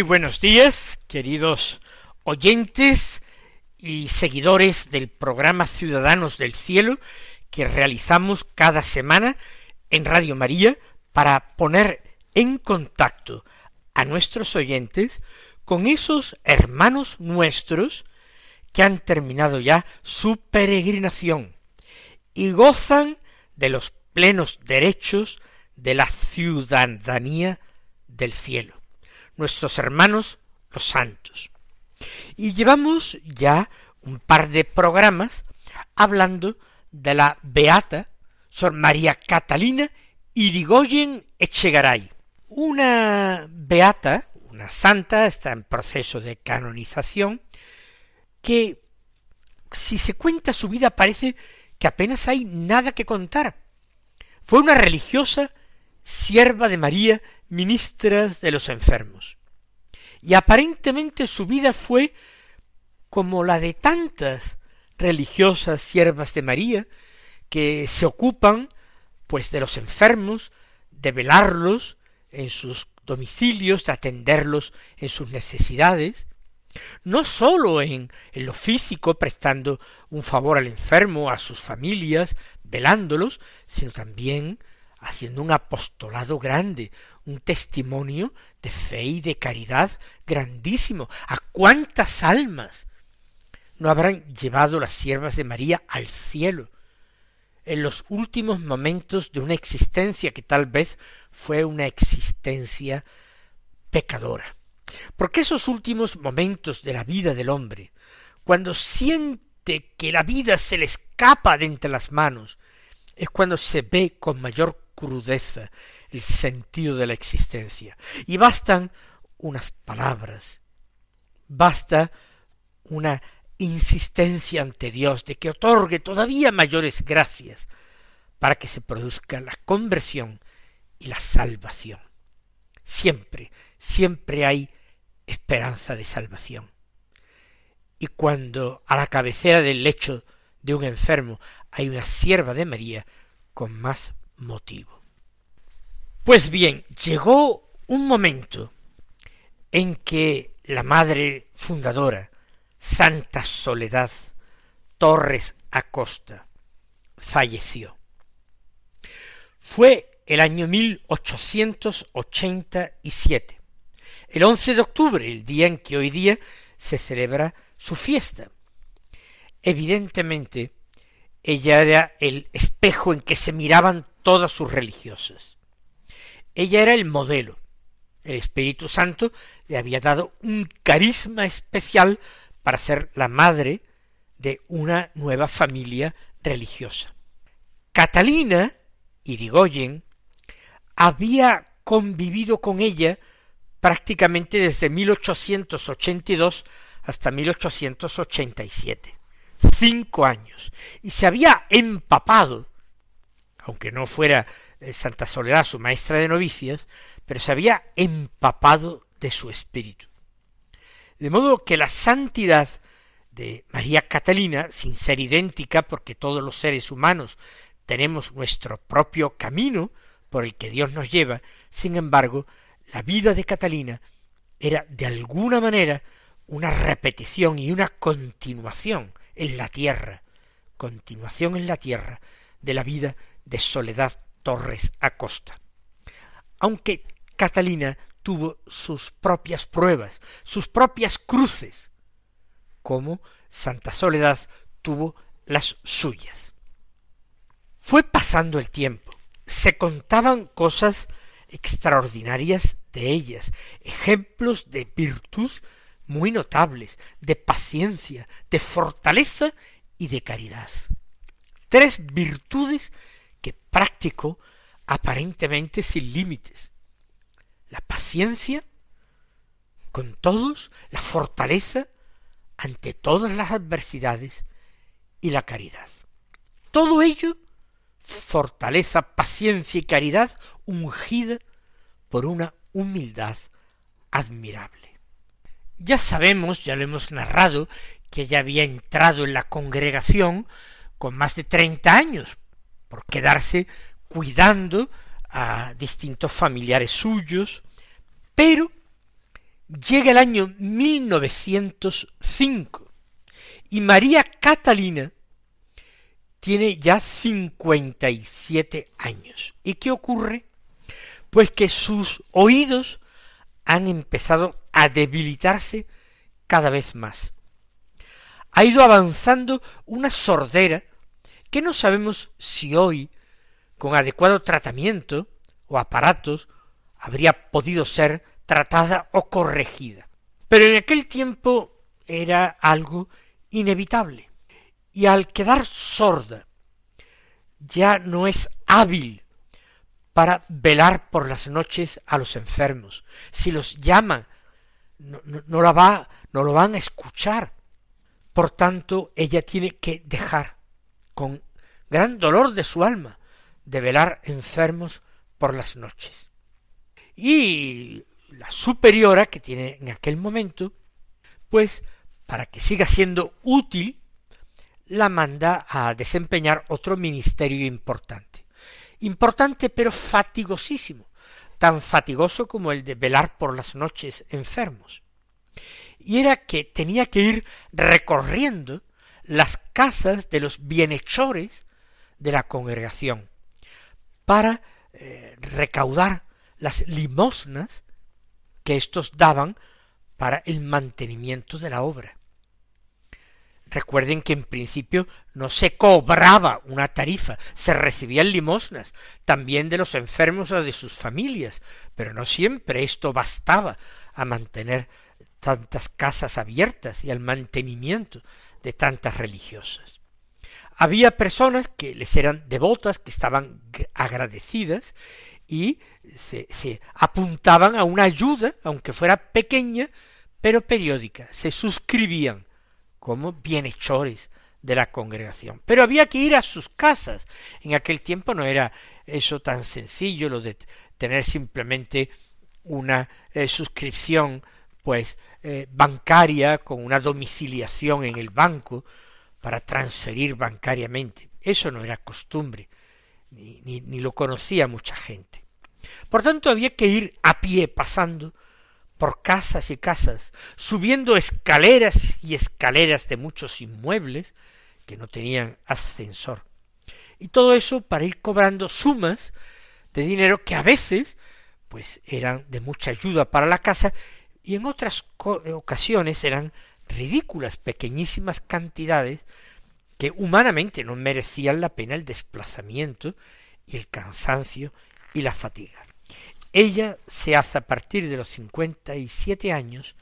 Muy buenos días, queridos oyentes y seguidores del programa Ciudadanos del Cielo que realizamos cada semana en Radio María para poner en contacto a nuestros oyentes con esos hermanos nuestros que han terminado ya su peregrinación y gozan de los plenos derechos de la ciudadanía del cielo nuestros hermanos los santos. Y llevamos ya un par de programas hablando de la beata Sor María Catalina Irigoyen Echegaray, una beata, una santa, está en proceso de canonización, que si se cuenta su vida parece que apenas hay nada que contar. Fue una religiosa sierva de María ministras de los enfermos. Y aparentemente su vida fue como la de tantas religiosas siervas de María que se ocupan pues de los enfermos, de velarlos en sus domicilios, de atenderlos en sus necesidades, no sólo en, en lo físico, prestando un favor al enfermo, a sus familias, velándolos, sino también haciendo un apostolado grande, un testimonio de fe y de caridad grandísimo. ¿A cuántas almas no habrán llevado las siervas de María al cielo en los últimos momentos de una existencia que tal vez fue una existencia pecadora? Porque esos últimos momentos de la vida del hombre, cuando siente que la vida se le escapa de entre las manos, es cuando se ve con mayor crudeza el sentido de la existencia. Y bastan unas palabras, basta una insistencia ante Dios de que otorgue todavía mayores gracias para que se produzca la conversión y la salvación. Siempre, siempre hay esperanza de salvación. Y cuando a la cabecera del lecho de un enfermo hay una sierva de María, con más motivo. Pues bien, llegó un momento en que la madre fundadora, Santa Soledad Torres Acosta, falleció. Fue el año 1887, el 11 de octubre, el día en que hoy día se celebra su fiesta. Evidentemente, ella era el espejo en que se miraban todas sus religiosas. Ella era el modelo. El Espíritu Santo le había dado un carisma especial para ser la madre de una nueva familia religiosa. Catalina Irigoyen había convivido con ella prácticamente desde 1882 hasta 1887. Cinco años. Y se había empapado, aunque no fuera Santa Soledad, su maestra de novicias, pero se había empapado de su espíritu. De modo que la santidad de María Catalina, sin ser idéntica, porque todos los seres humanos tenemos nuestro propio camino por el que Dios nos lleva, sin embargo, la vida de Catalina era de alguna manera una repetición y una continuación en la tierra, continuación en la tierra de la vida de soledad Torres Acosta. Aunque Catalina tuvo sus propias pruebas, sus propias cruces, como Santa Soledad tuvo las suyas. Fue pasando el tiempo, se contaban cosas extraordinarias de ellas, ejemplos de virtud muy notables, de paciencia, de fortaleza y de caridad. Tres virtudes que practicó aparentemente sin límites. La paciencia con todos, la fortaleza ante todas las adversidades y la caridad. Todo ello, fortaleza, paciencia y caridad ungida por una humildad admirable. Ya sabemos, ya lo hemos narrado, que ella había entrado en la congregación con más de treinta años, por quedarse cuidando a distintos familiares suyos, pero llega el año 1905 y María Catalina tiene ya cincuenta y siete años. ¿Y qué ocurre? Pues que sus oídos han empezado a debilitarse cada vez más. Ha ido avanzando una sordera que no sabemos si hoy, con adecuado tratamiento o aparatos, habría podido ser tratada o corregida. Pero en aquel tiempo era algo inevitable. Y al quedar sorda, ya no es hábil para velar por las noches a los enfermos. Si los llama, no, no, la va, no lo van a escuchar. Por tanto, ella tiene que dejar, con gran dolor de su alma, de velar enfermos por las noches. Y la superiora que tiene en aquel momento, pues para que siga siendo útil, la manda a desempeñar otro ministerio importante. Importante pero fatigosísimo, tan fatigoso como el de velar por las noches enfermos. Y era que tenía que ir recorriendo las casas de los bienhechores de la congregación para eh, recaudar las limosnas que éstos daban para el mantenimiento de la obra. Recuerden que en principio no se cobraba una tarifa, se recibían limosnas, también de los enfermos o de sus familias, pero no siempre esto bastaba a mantener tantas casas abiertas y al mantenimiento de tantas religiosas. Había personas que les eran devotas, que estaban agradecidas y se, apuntaban a una ayuda, aunque fuera pequeña, pero periódica, se suscribían como bienhechores de la congregación. Pero había que ir a sus casas. En aquel tiempo no era eso tan sencillo, lo de tener simplemente una eh, suscripción pues eh, bancaria con una domiciliación en el banco para transferir bancariamente. Eso no era costumbre, ni, ni, ni lo conocía mucha gente. Por tanto, había que ir a pie pasando por casas y casas, subiendo escaleras y escaleras de muchos inmuebles que no tenían ascensor. Y todo eso para ir cobrando sumas de dinero que a veces pues eran de mucha ayuda para la casa y en otras ocasiones eran ridículas, pequeñísimas cantidades que humanamente no merecían la pena el desplazamiento y el cansancio y la fatiga. Ella se hace a partir de los cincuenta y siete años,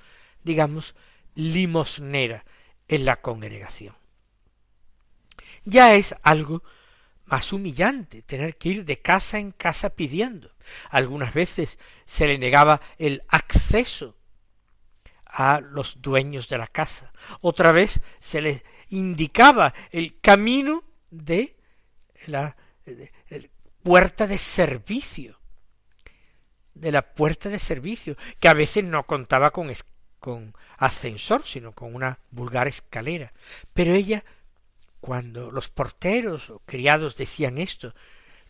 digamos, limosnera en la congregación. Ya es algo más humillante tener que ir de casa en casa pidiendo. Algunas veces se le negaba el acceso a los dueños de la casa. Otra vez se le indicaba el camino de la puerta de servicio de la puerta de servicio, que a veces no contaba con, con ascensor, sino con una vulgar escalera. Pero ella, cuando los porteros o criados decían esto,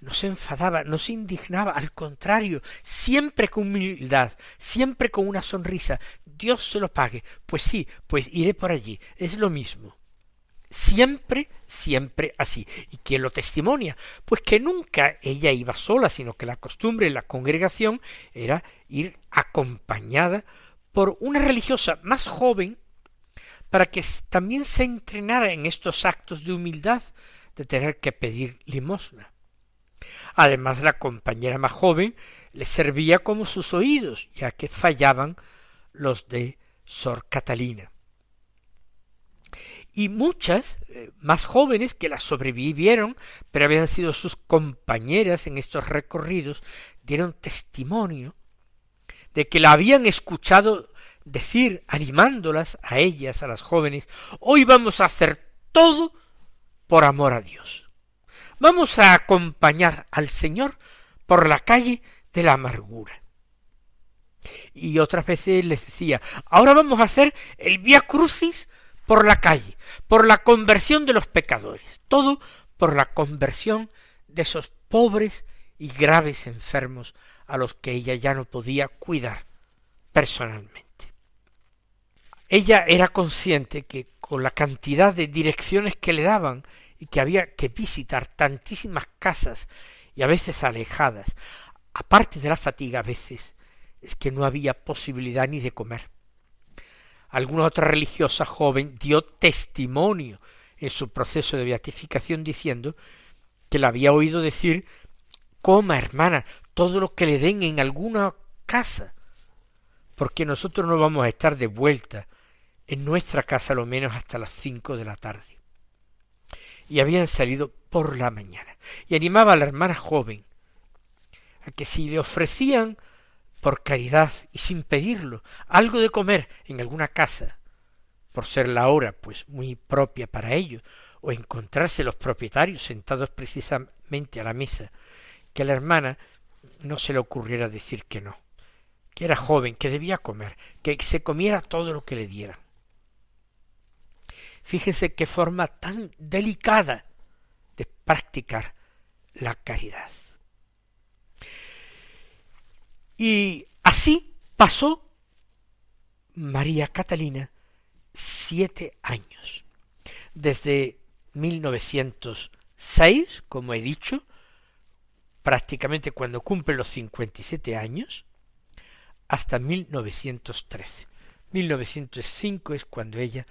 no se enfadaba, no se indignaba, al contrario, siempre con humildad, siempre con una sonrisa. Dios se lo pague. Pues sí, pues iré por allí. Es lo mismo. Siempre, siempre así. ¿Y quién lo testimonia? Pues que nunca ella iba sola, sino que la costumbre en la congregación era ir acompañada por una religiosa más joven para que también se entrenara en estos actos de humildad de tener que pedir limosna. Además, la compañera más joven le servía como sus oídos, ya que fallaban los de Sor Catalina. y muchas eh, más jóvenes que las sobrevivieron, pero habían sido sus compañeras en estos recorridos, dieron testimonio de que la habían escuchado decir, animándolas a ellas, a las jóvenes, hoy vamos a hacer todo por amor a Dios. Vamos a acompañar al Señor por la calle de la amargura. Y otras veces les decía, ahora vamos a hacer el vía crucis por la calle, por la conversión de los pecadores, todo por la conversión de esos pobres y graves enfermos a los que ella ya no podía cuidar personalmente. Ella era consciente que con la cantidad de direcciones que le daban y que había que visitar tantísimas casas y a veces alejadas, aparte de la fatiga a veces, es que no había posibilidad ni de comer. Alguna otra religiosa joven dio testimonio en su proceso de beatificación diciendo que la había oído decir coma hermana todo lo que le den en alguna casa, porque nosotros no vamos a estar de vuelta en nuestra casa lo menos hasta las cinco de la tarde. Y habían salido por la mañana. Y animaba a la hermana joven a que si le ofrecían por caridad y sin pedirlo algo de comer en alguna casa, por ser la hora pues muy propia para ello, o encontrarse los propietarios sentados precisamente a la mesa, que a la hermana no se le ocurriera decir que no, que era joven, que debía comer, que se comiera todo lo que le dieran. Fíjese qué forma tan delicada de practicar la caridad. Y así pasó María Catalina siete años. Desde 1906, como he dicho, prácticamente cuando cumple los 57 años, hasta 1913. 1905 es cuando ella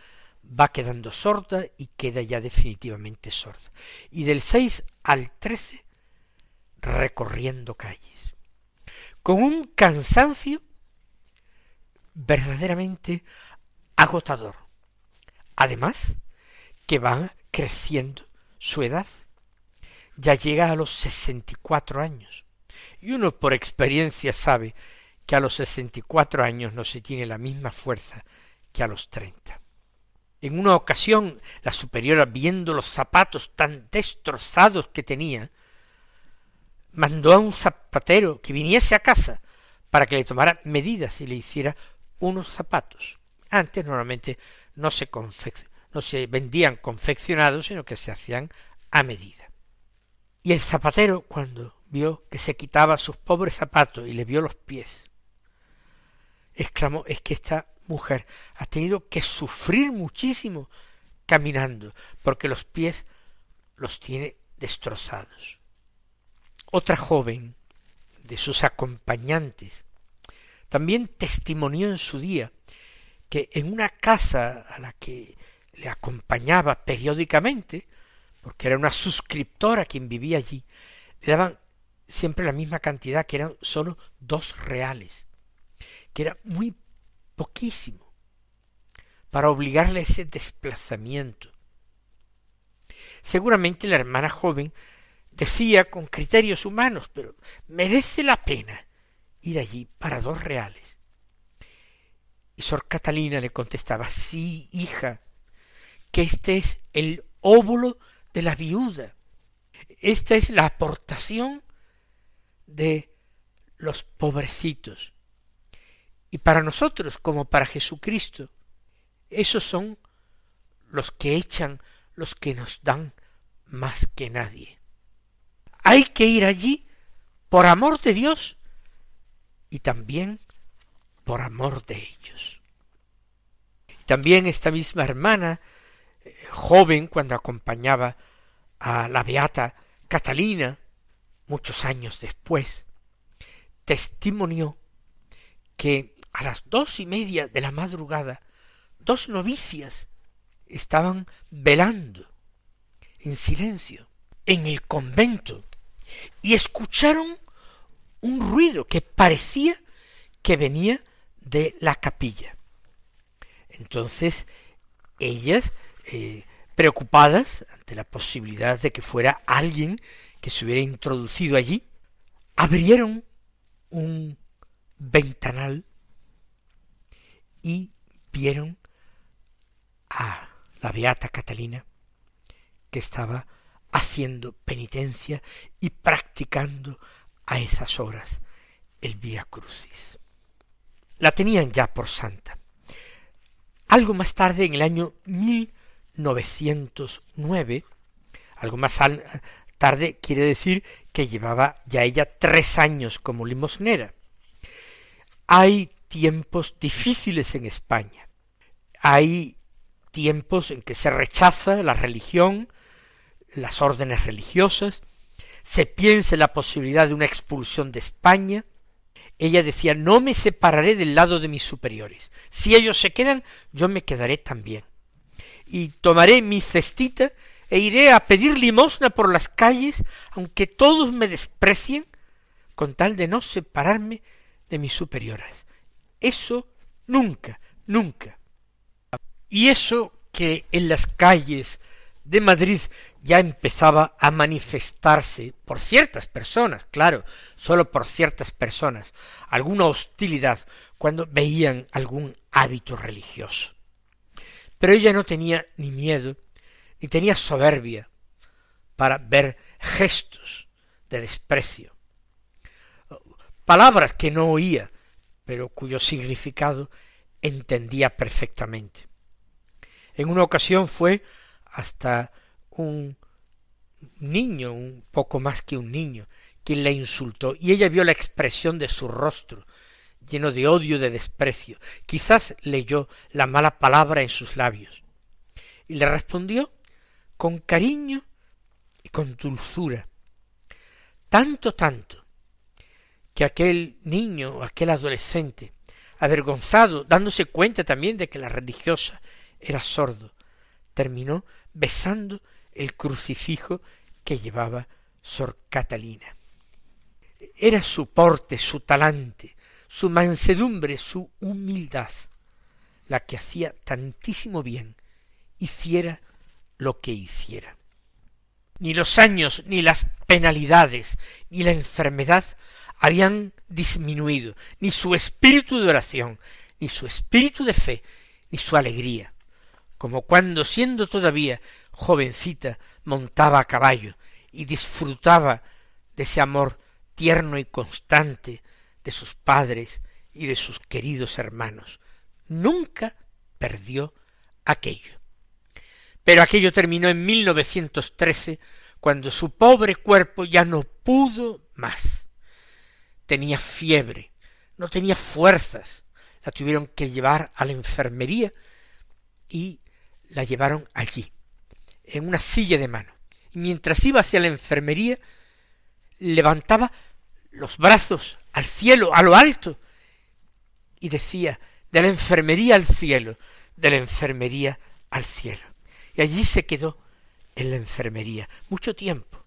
va quedando sorda y queda ya definitivamente sorda. Y del 6 al 13 recorriendo calles, con un cansancio verdaderamente agotador. Además, que va creciendo su edad. Ya llega a los sesenta y cuatro años. Y uno por experiencia sabe que a los sesenta y cuatro años no se tiene la misma fuerza que a los treinta. En una ocasión, la superiora, viendo los zapatos tan destrozados que tenía, mandó a un zapatero que viniese a casa para que le tomara medidas y le hiciera unos zapatos. Antes normalmente no se, no se vendían confeccionados, sino que se hacían a medida. Y el zapatero, cuando vio que se quitaba sus pobres zapatos y le vio los pies, exclamó, es que esta mujer ha tenido que sufrir muchísimo caminando, porque los pies los tiene destrozados. Otra joven de sus acompañantes también testimonió en su día que en una casa a la que le acompañaba periódicamente, porque era una suscriptora quien vivía allí, le daban siempre la misma cantidad, que eran sólo dos reales, que era muy poquísimo, para obligarle a ese desplazamiento. Seguramente la hermana joven decía con criterios humanos, pero merece la pena ir allí para dos reales. Y Sor Catalina le contestaba, sí, hija, que este es el óvulo de la viuda. Esta es la aportación de los pobrecitos. Y para nosotros, como para Jesucristo, esos son los que echan, los que nos dan más que nadie. Hay que ir allí por amor de Dios y también por amor de ellos. También esta misma hermana, eh, joven cuando acompañaba a la beata Catalina, muchos años después, testimonió que a las dos y media de la madrugada dos novicias estaban velando en silencio en el convento y escucharon un ruido que parecía que venía de la capilla. Entonces ellas eh, preocupadas ante la posibilidad de que fuera alguien que se hubiera introducido allí, abrieron un ventanal y vieron a la beata Catalina que estaba haciendo penitencia y practicando a esas horas el Vía Crucis. La tenían ya por santa. Algo más tarde, en el año 1909, algo más tarde quiere decir que llevaba ya ella tres años como limosnera. Hay tiempos difíciles en España. Hay tiempos en que se rechaza la religión, las órdenes religiosas, se piensa en la posibilidad de una expulsión de España. Ella decía, no me separaré del lado de mis superiores. Si ellos se quedan, yo me quedaré también. Y tomaré mi cestita e iré a pedir limosna por las calles, aunque todos me desprecien, con tal de no separarme de mis superiores. Eso nunca, nunca. Y eso que en las calles de Madrid ya empezaba a manifestarse por ciertas personas, claro, sólo por ciertas personas, alguna hostilidad cuando veían algún hábito religioso. Pero ella no tenía ni miedo, ni tenía soberbia para ver gestos de desprecio, palabras que no oía, pero cuyo significado entendía perfectamente. En una ocasión fue hasta un niño, un poco más que un niño, quien la insultó, y ella vio la expresión de su rostro, lleno de odio, de desprecio. Quizás leyó la mala palabra en sus labios. Y le respondió con cariño y con dulzura. Tanto, tanto, que aquel niño, aquel adolescente, avergonzado, dándose cuenta también de que la religiosa era sordo, terminó besando el crucifijo que llevaba Sor Catalina. Era su porte, su talante, su mansedumbre, su humildad, la que hacía tantísimo bien, hiciera lo que hiciera. Ni los años, ni las penalidades, ni la enfermedad habían disminuido, ni su espíritu de oración, ni su espíritu de fe, ni su alegría, como cuando siendo todavía jovencita montaba a caballo y disfrutaba de ese amor tierno y constante de sus padres y de sus queridos hermanos. Nunca perdió aquello. Pero aquello terminó en 1913, cuando su pobre cuerpo ya no pudo más. Tenía fiebre, no tenía fuerzas, la tuvieron que llevar a la enfermería y la llevaron allí, en una silla de mano. Y mientras iba hacia la enfermería, levantaba los brazos al cielo, a lo alto, y decía, de la enfermería al cielo, de la enfermería al cielo. Y allí se quedó en la enfermería mucho tiempo.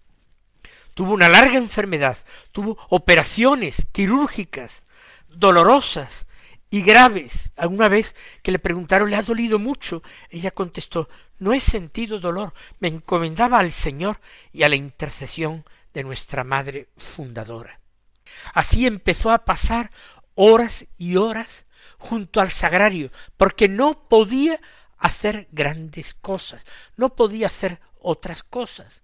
Tuvo una larga enfermedad, tuvo operaciones quirúrgicas, dolorosas, y graves. Alguna vez que le preguntaron, ¿le ha dolido mucho? Ella contestó, no he sentido dolor, me encomendaba al Señor y a la intercesión de nuestra Madre Fundadora. Así empezó a pasar horas y horas junto al sagrario, porque no podía hacer grandes cosas, no podía hacer otras cosas.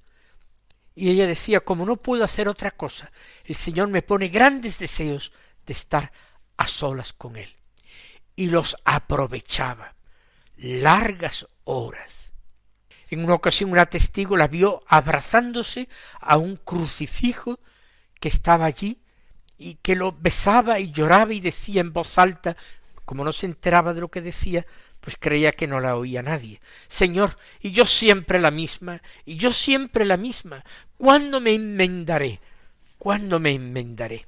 Y ella decía, como no puedo hacer otra cosa, el Señor me pone grandes deseos de estar a solas con Él y los aprovechaba largas horas. En una ocasión una testigo la vio abrazándose a un crucifijo que estaba allí y que lo besaba y lloraba y decía en voz alta, como no se enteraba de lo que decía, pues creía que no la oía nadie. Señor, y yo siempre la misma, y yo siempre la misma, ¿cuándo me enmendaré? ¿Cuándo me enmendaré?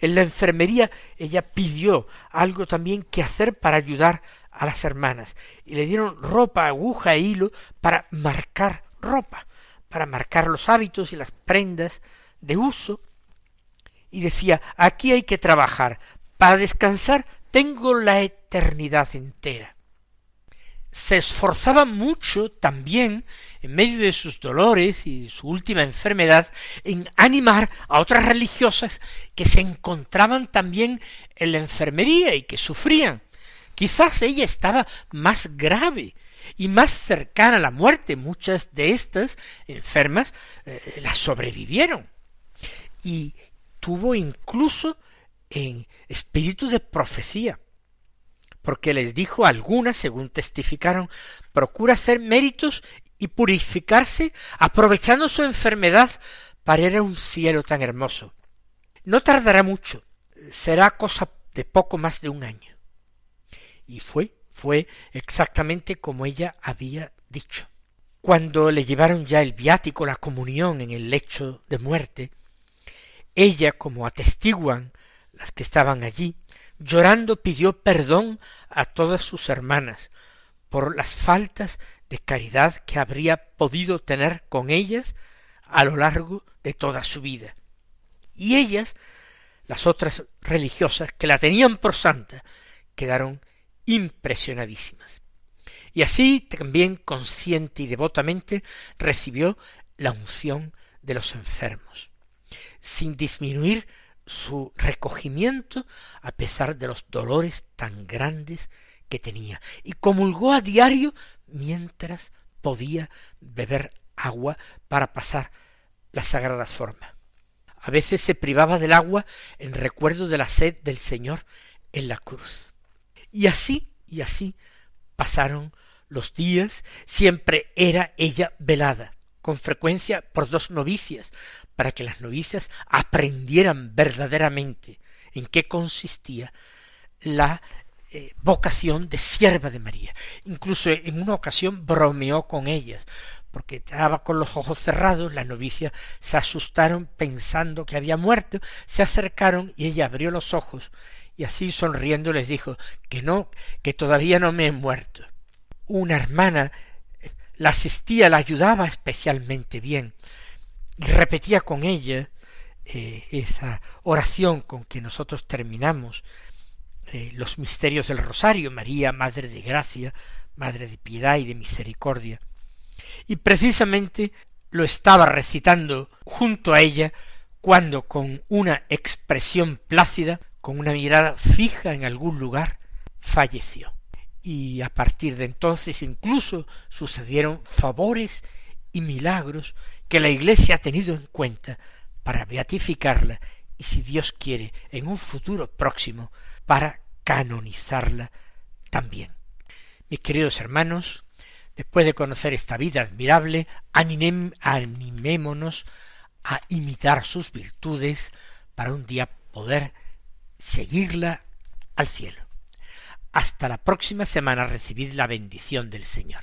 En la enfermería ella pidió algo también que hacer para ayudar a las hermanas y le dieron ropa, aguja e hilo para marcar ropa, para marcar los hábitos y las prendas de uso. Y decía, aquí hay que trabajar, para descansar tengo la eternidad entera. se esforzaba mucho también en medio de sus dolores y su última enfermedad, en animar a otras religiosas que se encontraban también en la enfermería y que sufrían. Quizás ella estaba más grave y más cercana a la muerte. Muchas de estas enfermas eh, las sobrevivieron. Y tuvo incluso en espíritu de profecía porque les dijo algunas, según testificaron, procura hacer méritos y purificarse aprovechando su enfermedad para ir a un cielo tan hermoso. No tardará mucho, será cosa de poco más de un año. Y fue, fue exactamente como ella había dicho. Cuando le llevaron ya el viático, la comunión en el lecho de muerte, ella, como atestiguan las que estaban allí, llorando pidió perdón a todas sus hermanas por las faltas de caridad que habría podido tener con ellas a lo largo de toda su vida. Y ellas, las otras religiosas que la tenían por santa, quedaron impresionadísimas. Y así también consciente y devotamente recibió la unción de los enfermos, sin disminuir su recogimiento a pesar de los dolores tan grandes que tenía, y comulgó a diario mientras podía beber agua para pasar la sagrada forma. A veces se privaba del agua en recuerdo de la sed del Señor en la cruz. Y así, y así pasaron los días, siempre era ella velada, con frecuencia por dos novicias, para que las novicias aprendieran verdaderamente en qué consistía la eh, vocación de sierva de María. Incluso en una ocasión bromeó con ellas, porque estaba con los ojos cerrados, las novicias se asustaron pensando que había muerto, se acercaron y ella abrió los ojos y así sonriendo les dijo que no, que todavía no me he muerto. Una hermana eh, la asistía, la ayudaba especialmente bien, y repetía con ella eh, esa oración con que nosotros terminamos los misterios del rosario, María, Madre de Gracia, Madre de Piedad y de Misericordia. Y precisamente lo estaba recitando junto a ella cuando con una expresión plácida, con una mirada fija en algún lugar, falleció. Y a partir de entonces incluso sucedieron favores y milagros que la Iglesia ha tenido en cuenta para beatificarla y si Dios quiere en un futuro próximo para canonizarla también. Mis queridos hermanos, después de conocer esta vida admirable, animémonos a imitar sus virtudes para un día poder seguirla al cielo. Hasta la próxima semana recibid la bendición del Señor.